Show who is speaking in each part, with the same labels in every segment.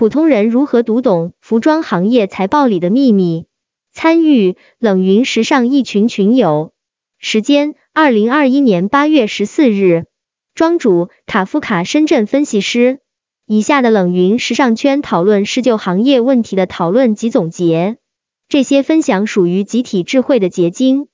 Speaker 1: 普通人如何读懂服装行业财报里的秘密？参与冷云时尚一群群友，时间二零二一年八月十四日，庄主卡夫卡深圳分析师。以下的冷云时尚圈讨论是就行业问题的讨论及总结，这些分享属于集体智慧的结晶，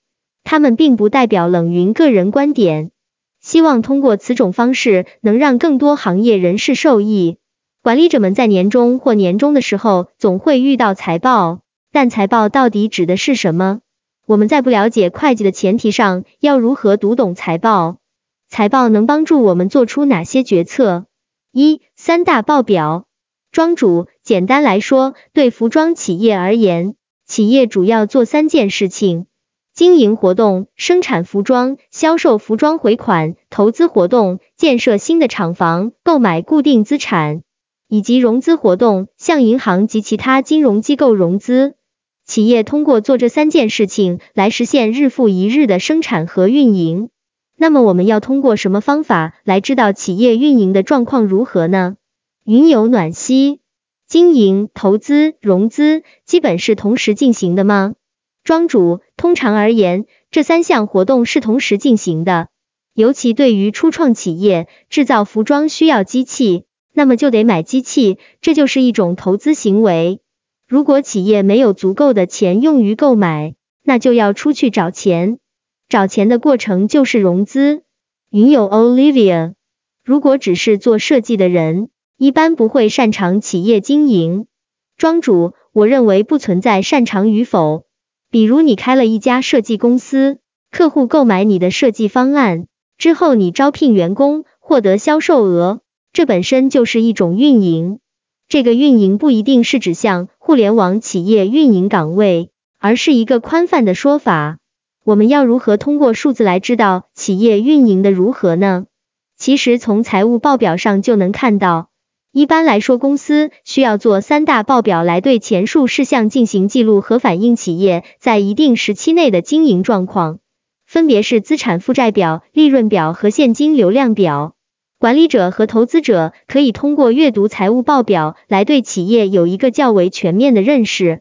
Speaker 1: 他们并不代表冷云个人观点。希望通过此种方式能让更多行业人士受益。管理者们在年终或年终的时候总会遇到财报，但财报到底指的是什么？我们在不了解会计的前提上，要如何读懂财报？财报能帮助我们做出哪些决策？一三大报表，庄主，简单来说，对服装企业而言，企业主要做三件事情：经营活动、生产服装、销售服装回款、投资活动、建设新的厂房、购买固定资产，以及融资活动，向银行及其他金融机构融资。企业通过做这三件事情来实现日复一日的生产和运营。那么我们要通过什么方法来知道企业运营的状况如何呢？云有暖溪，经营、投资、融资基本是同时进行的吗？庄主，通常而言，这三项活动是同时进行的。尤其对于初创企业，制造服装需要机器，那么就得买机器，这就是一种投资行为。如果企业没有足够的钱用于购买，那就要出去找钱。找钱的过程就是融资。云友 Olivia，如果只是做设计的人，一般不会擅长企业经营。庄主，我认为不存在擅长与否。比如你开了一家设计公司，客户购买你的设计方案之后，你招聘员工，获得销售额，这本身就是一种运营。这个运营不一定是指向互联网企业运营岗位，而是一个宽泛的说法。我们要如何通过数字来知道企业运营的如何呢？其实从财务报表上就能看到。一般来说，公司需要做三大报表来对前述事项进行记录和反映企业在一定时期内的经营状况，分别是资产负债表、利润表和现金流量表。管理者和投资者可以通过阅读财务报表来对企业有一个较为全面的认识。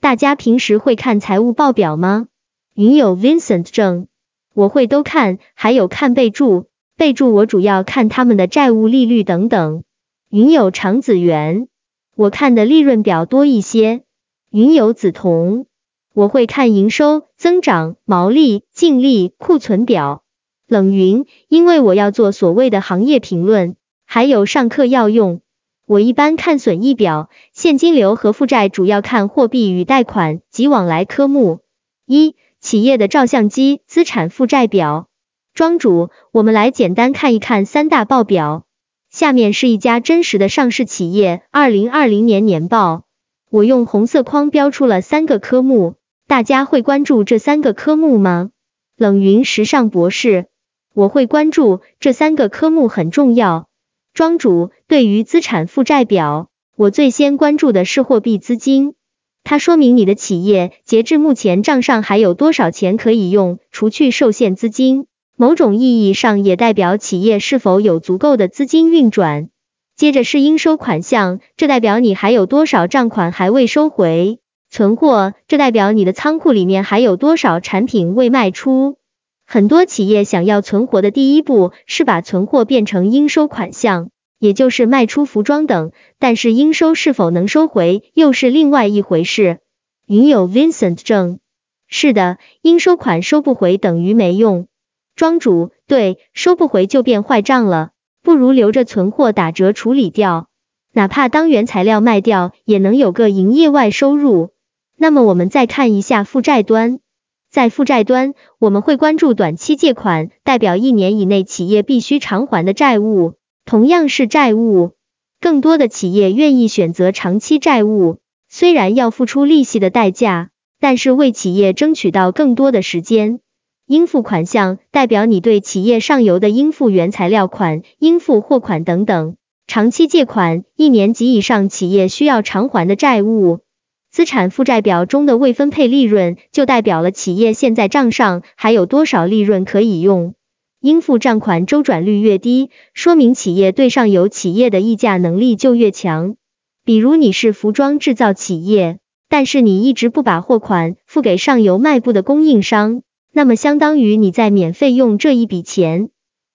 Speaker 1: 大家平时会看财务报表吗？云友 Vincent 正，我会都看，还有看备注，备注我主要看他们的债务利率等等。云友长子源，我看的利润表多一些。云友梓潼，我会看营收增长、毛利、净利、库存表。冷云，因为我要做所谓的行业评论，还有上课要用，我一般看损益表、现金流和负债，主要看货币与贷款及往来科目。一企业的照相机资产负债表，庄主，我们来简单看一看三大报表。下面是一家真实的上市企业二零二零年年报，我用红色框标出了三个科目，大家会关注这三个科目吗？冷云时尚博士，我会关注这三个科目很重要。庄主，对于资产负债表，我最先关注的是货币资金。它说明你的企业截至目前账上还有多少钱可以用，除去受限资金，某种意义上也代表企业是否有足够的资金运转。接着是应收款项，这代表你还有多少账款还未收回。存货，这代表你的仓库里面还有多少产品未卖出。很多企业想要存活的第一步是把存货变成应收款项。也就是卖出服装等，但是应收是否能收回又是另外一回事。云友 Vincent 正，是的，应收款收不回等于没用。庄主，对，收不回就变坏账了，不如留着存货打折处理掉，哪怕当原材料卖掉，也能有个营业外收入。那么我们再看一下负债端，在负债端，我们会关注短期借款，代表一年以内企业必须偿还的债务。同样是债务，更多的企业愿意选择长期债务，虽然要付出利息的代价，但是为企业争取到更多的时间。应付款项代表你对企业上游的应付原材料款、应付货款等等。长期借款，一年及以上企业需要偿还的债务。资产负债表中的未分配利润，就代表了企业现在账上还有多少利润可以用。应付账款周转率越低，说明企业对上游企业的议价能力就越强。比如你是服装制造企业，但是你一直不把货款付给上游卖部的供应商，那么相当于你在免费用这一笔钱，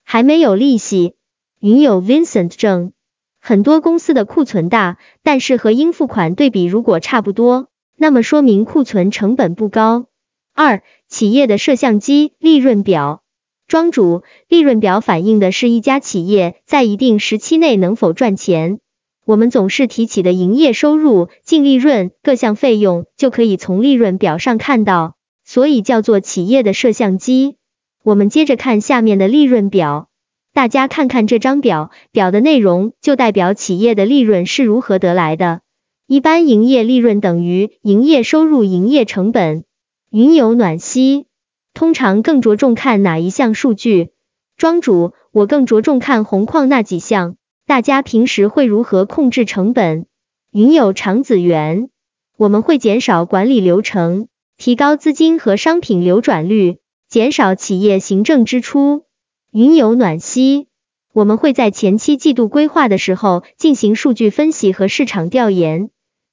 Speaker 1: 还没有利息。云有 Vincent 证，很多公司的库存大，但是和应付款对比如果差不多，那么说明库存成本不高。二、企业的摄像机利润表。庄主，利润表反映的是一家企业在一定时期内能否赚钱。我们总是提起的营业收入、净利润各项费用，就可以从利润表上看到，所以叫做企业的摄像机。我们接着看下面的利润表，大家看看这张表，表的内容就代表企业的利润是如何得来的。一般营业利润等于营业收入、营业成本。云有暖息，通常更着重看哪一项数据？庄主，我更着重看红框那几项。大家平时会如何控制成本？云有长子源，我们会减少管理流程，提高资金和商品流转率，减少企业行政支出。云有暖息，我们会在前期季度规划的时候进行数据分析和市场调研，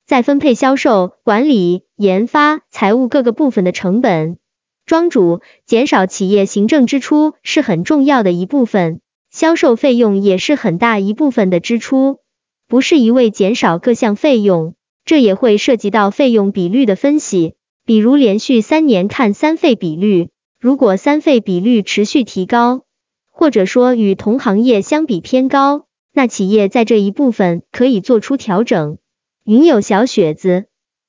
Speaker 1: 再分配销售、管理、研发、财务各个部分的成本。庄主，减少企业行政支出是很重要的一部分。销售费用也是很大一部分的支出，不是一味减少各项费用，这也会涉及到费用比率的分析，比如连续三年看三费比率，如果三费比率持续提高，或者说与同行业相比偏高，那企业在这一部分可以做出调整。云有小雪子，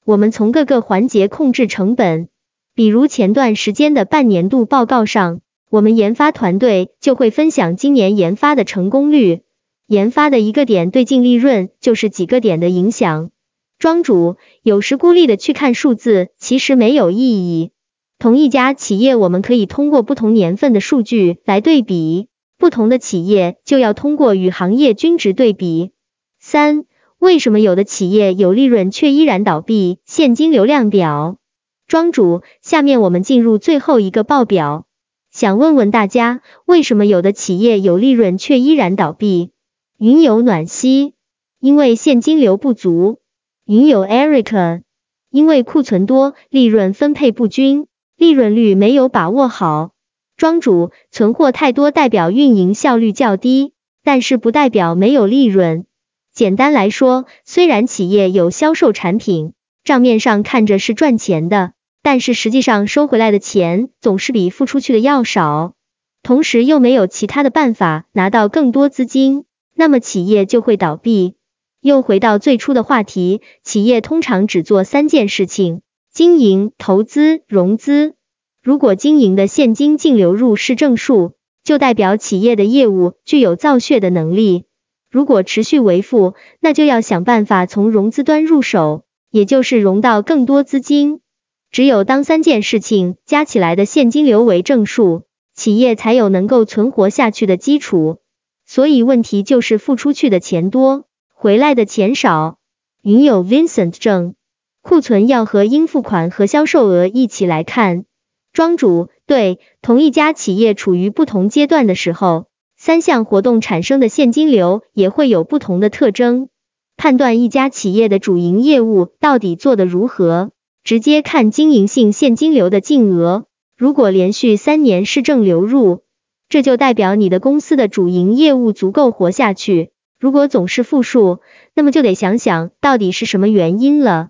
Speaker 1: 我们从各个环节控制成本，比如前段时间的半年度报告上。我们研发团队就会分享今年研发的成功率，研发的一个点对净利润就是几个点的影响。庄主有时孤立的去看数字，其实没有意义。同一家企业，我们可以通过不同年份的数据来对比，不同的企业就要通过与行业均值对比。三、为什么有的企业有利润却依然倒闭？现金流量表。庄主，下面我们进入最后一个报表。想问问大家，为什么有的企业有利润却依然倒闭？云有暖息，因为现金流不足。云有 Erica，因为库存多，利润分配不均，利润率没有把握好。庄主，存货太多代表运营效率较低，但是不代表没有利润。简单来说，虽然企业有销售产品，账面上看着是赚钱的。但是实际上收回来的钱总是比付出去的要少，同时又没有其他的办法拿到更多资金，那么企业就会倒闭。又回到最初的话题，企业通常只做三件事情：经营、投资、融资。如果经营的现金净流入是正数，就代表企业的业务具有造血的能力；如果持续为负，那就要想办法从融资端入手，也就是融到更多资金。只有当三件事情加起来的现金流为正数，企业才有能够存活下去的基础。所以问题就是付出去的钱多，回来的钱少。云有 Vincent 证，库存要和应付款和销售额一起来看。庄主，对，同一家企业处于不同阶段的时候，三项活动产生的现金流也会有不同的特征。判断一家企业的主营业务到底做得如何。直接看经营性现金流的净额，如果连续三年是正流入，这就代表你的公司的主营业务足够活下去。如果总是负数，那么就得想想到底是什么原因了。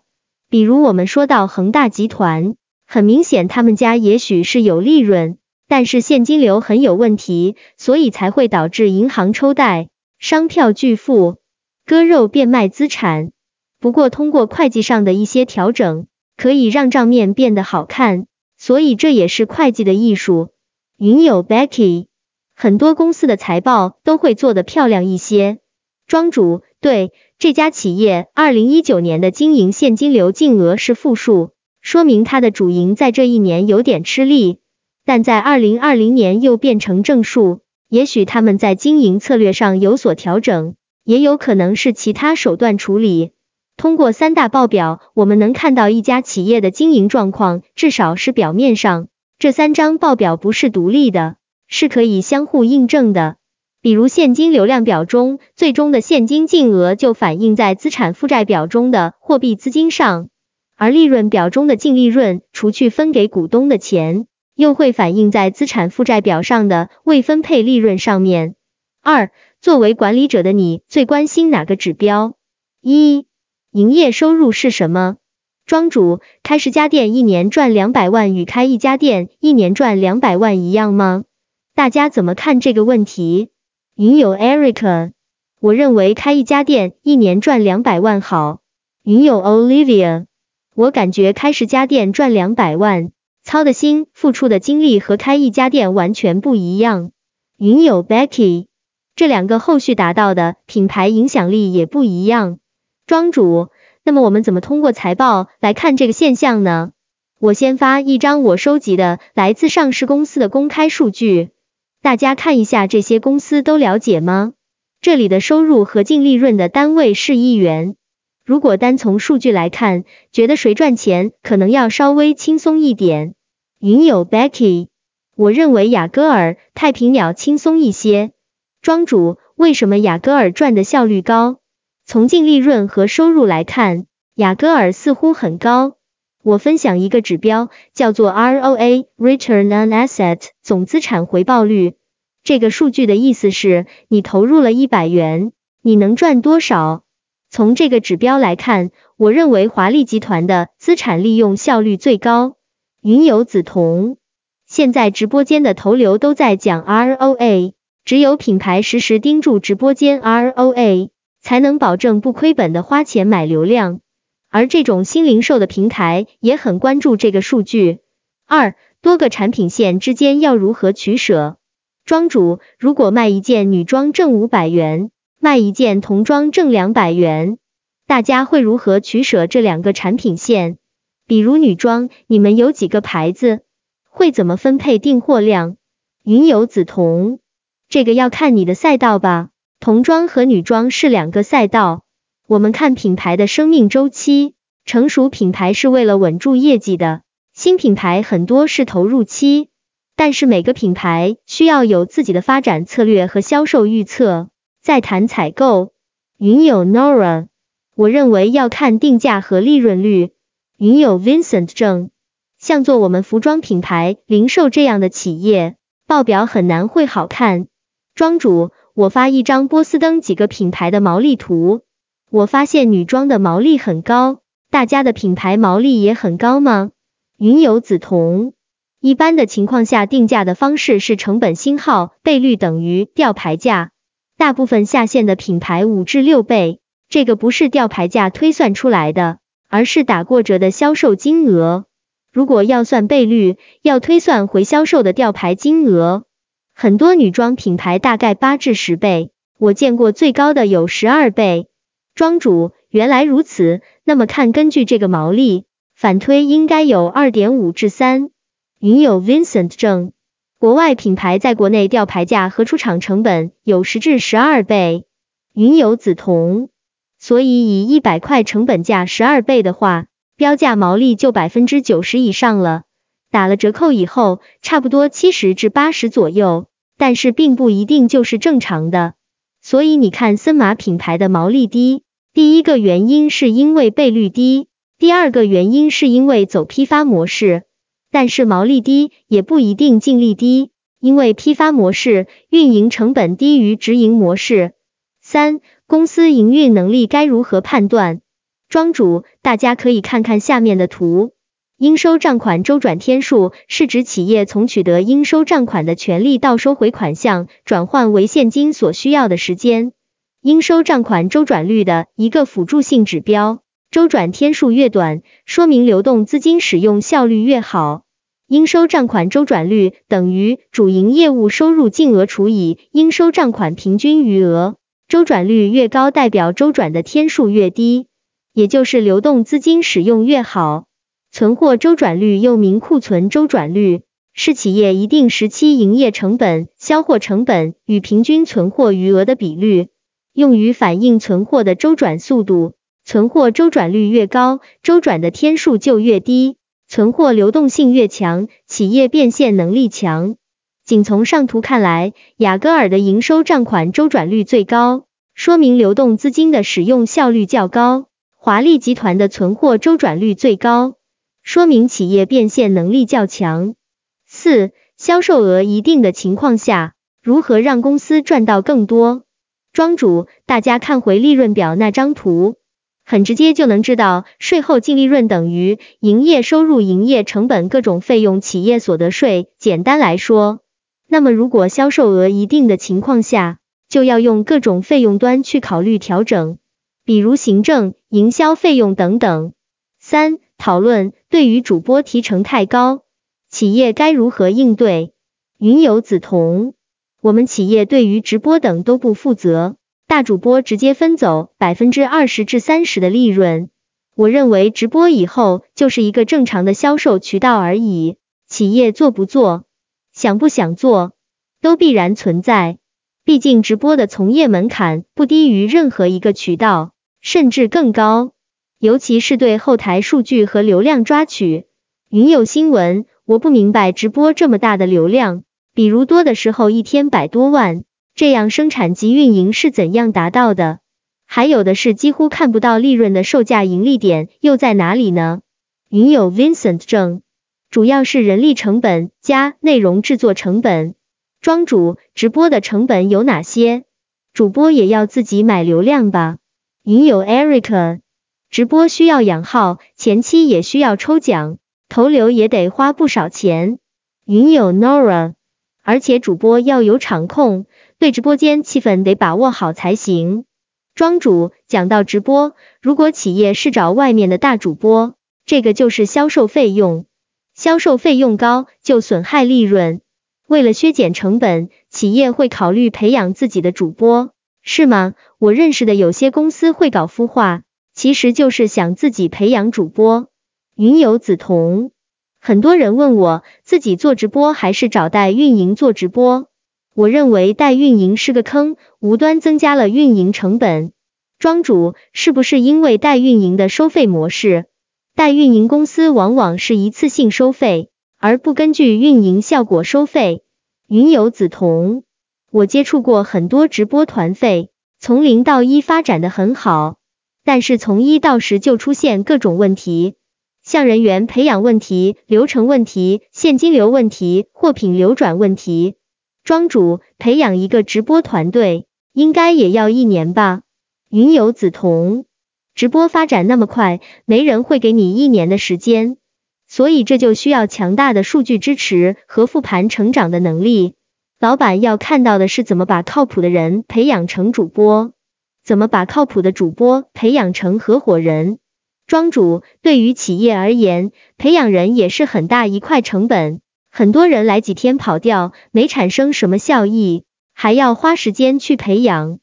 Speaker 1: 比如我们说到恒大集团，很明显他们家也许是有利润，但是现金流很有问题，所以才会导致银行抽贷、商票拒付、割肉变卖资产。不过通过会计上的一些调整。可以让账面变得好看，所以这也是会计的艺术。云友 Becky，很多公司的财报都会做得漂亮一些。庄主，对这家企业，二零一九年的经营现金流净额是负数，说明它的主营在这一年有点吃力，但在二零二零年又变成正数。也许他们在经营策略上有所调整，也有可能是其他手段处理。通过三大报表，我们能看到一家企业的经营状况，至少是表面上。这三张报表不是独立的，是可以相互印证的。比如现金流量表中最终的现金净额就反映在资产负债表中的货币资金上，而利润表中的净利润除去分给股东的钱，又会反映在资产负债表上的未分配利润上面。二，作为管理者的你最关心哪个指标？一，营业收入是什么？庄主，开十家店一年赚两百万，与开一家店一年赚两百万一样吗？大家怎么看这个问题？云友 Erica，我认为开一家店一年赚两百万好。云友 Olivia，我感觉开十家店赚两百万，操的心、付出的精力和开一家店完全不一样。云友 Becky，这两个后续达到的品牌影响力也不一样。庄主，那么我们怎么通过财报来看这个现象呢？我先发一张我收集的来自上市公司的公开数据。大家看一下，这些公司都了解吗？这里的收入和净利润的单位是亿元。如果单从数据来看，觉得谁赚钱可能要稍微轻松一点。云友 Becky，我认为雅戈尔、太平鸟轻松一些。庄主，为什么雅戈尔赚的效率高？从净利润和收入来看，雅戈尔似乎很高。我分享一个指标，叫做 ROA（Return on Asset），总资产回报率。这个数据的意思是，你投入了一百元，你能赚多少？从这个指标来看，我认为华丽集团的资产利用效率最高。云游梓潼，现在直播间的头流都在讲 ROA，只有品牌时时盯住直播间 ROA，才能保证不亏本的花钱买流量。而这种新零售的平台也很关注这个数据。二，多个产品线之间要如何取舍？庄主，如果卖一件女装挣五百元，卖一件童装挣两百元，大家会如何取舍这两个产品线？比如女装，你们有几个牌子？会怎么分配订货量？云游梓潼，这个要看你的赛道吧。童装和女装是两个赛道。我们看品牌的生命周期，成熟品牌是为了稳住业绩的，新品牌很多是投入期，但是每个品牌需要有自己的发展策略和销售预测。再谈采购，云友 Nora，我认为要看定价和利润率。云友 Vincent 正，像做我们服装品牌、零售这样的企业，报表很难会好看。庄主，我发一张波司登几个品牌的毛利图。我发现女装的毛利很高，大家的品牌毛利也很高吗？云游梓潼，一般的情况下定价的方式是成本星号倍率等于吊牌价，大部分下线的品牌五至六倍，这个不是吊牌价推算出来的，而是打过折的销售金额。如果要算倍率，要推算回销售的吊牌金额，很多女装品牌大概八至十倍，我见过最高的有十二倍。庄主，原来如此，那么看根据这个毛利反推，应该有二点五至三。云友 Vincent 正，国外品牌在国内吊牌价和出厂成本有十至十二倍。云友梓潼，所以以一百块成本价十二倍的话，标价毛利就百分之九十以上了，打了折扣以后，差不多七十至八十左右，但是并不一定就是正常的。所以你看森马品牌的毛利低。第一个原因是因为倍率低，第二个原因是因为走批发模式，但是毛利低也不一定净利低，因为批发模式运营成本低于直营模式。三、公司营运能力该如何判断？庄主，大家可以看看下面的图，应收账款周转天数是指企业从取得应收账款的权利到收回款项转换为现金所需要的时间。应收账款周转率的一个辅助性指标，周转天数越短，说明流动资金使用效率越好。应收账款周转率等于主营业务收入净额除以应收账款平均余额，周转率越高，代表周转的天数越低，也就是流动资金使用越好。存货周转率又名库存周转率，是企业一定时期营业成本、销货成本与平均存货余额的比率。用于反映存货的周转速度，存货周转率越高，周转的天数就越低；存货流动性越强，企业变现能力强。仅从上图看来，雅戈尔的营收账款周转率最高，说明流动资金的使用效率较高；华丽集团的存货周转率最高，说明企业变现能力较强。四、销售额一定的情况下，如何让公司赚到更多？庄主，大家看回利润表那张图，很直接就能知道，税后净利润等于营业收入、营业成本各种费用、企业所得税。简单来说。那么，如果销售额一定的情况下，就要用各种费用端去考虑调整，比如行政、营销费用等等。三、讨论对于主播提成太高，企业该如何应对？云游梓潼，我们企业对于直播等都不负责，大主播直接分走百分之二十至三十的利润。我认为直播以后就是一个正常的销售渠道而已，企业做不做？想不想做，都必然存在。毕竟直播的从业门槛不低于任何一个渠道，甚至更高。尤其是对后台数据和流量抓取。云有新闻，我不明白直播这么大的流量，比如多的时候一天百多万，这样生产及运营是怎样达到的？还有的是几乎看不到利润的售价盈利点又在哪里呢？云有 Vincent 正。主要是人力成本加内容制作成本。庄主，直播的成本有哪些？主播也要自己买流量吧？云友 Eric，直播需要养号，前期也需要抽奖，投流也得花不少钱。云友 Nora，而且主播要有场控，对直播间气氛得把握好才行。庄主，讲到直播，如果企业是找外面的大主播，这个就是销售费用。销售费用高就损害利润，为了削减成本，企业会考虑培养自己的主播，是吗？我认识的有些公司会搞孵化，其实就是想自己培养主播。云游梓潼，很多人问我自己做直播还是找代运营做直播，我认为代运营是个坑，无端增加了运营成本。庄主是不是因为代运营的收费模式？代运营公司往往是一次性收费，而不根据运营效果收费。云游梓潼，我接触过很多直播团费，从零到一发展的很好，但是从一到十就出现各种问题，像人员培养问题、流程问题、现金流问题、货品流转问题。庄主培养一个直播团队，应该也要一年吧？云游梓潼。直播发展那么快，没人会给你一年的时间，所以这就需要强大的数据支持和复盘成长的能力。老板要看到的是怎么把靠谱的人培养成主播，怎么把靠谱的主播培养成合伙人。庄主，对于企业而言，培养人也是很大一块成本，很多人来几天跑掉，没产生什么效益，还要花时间去培养。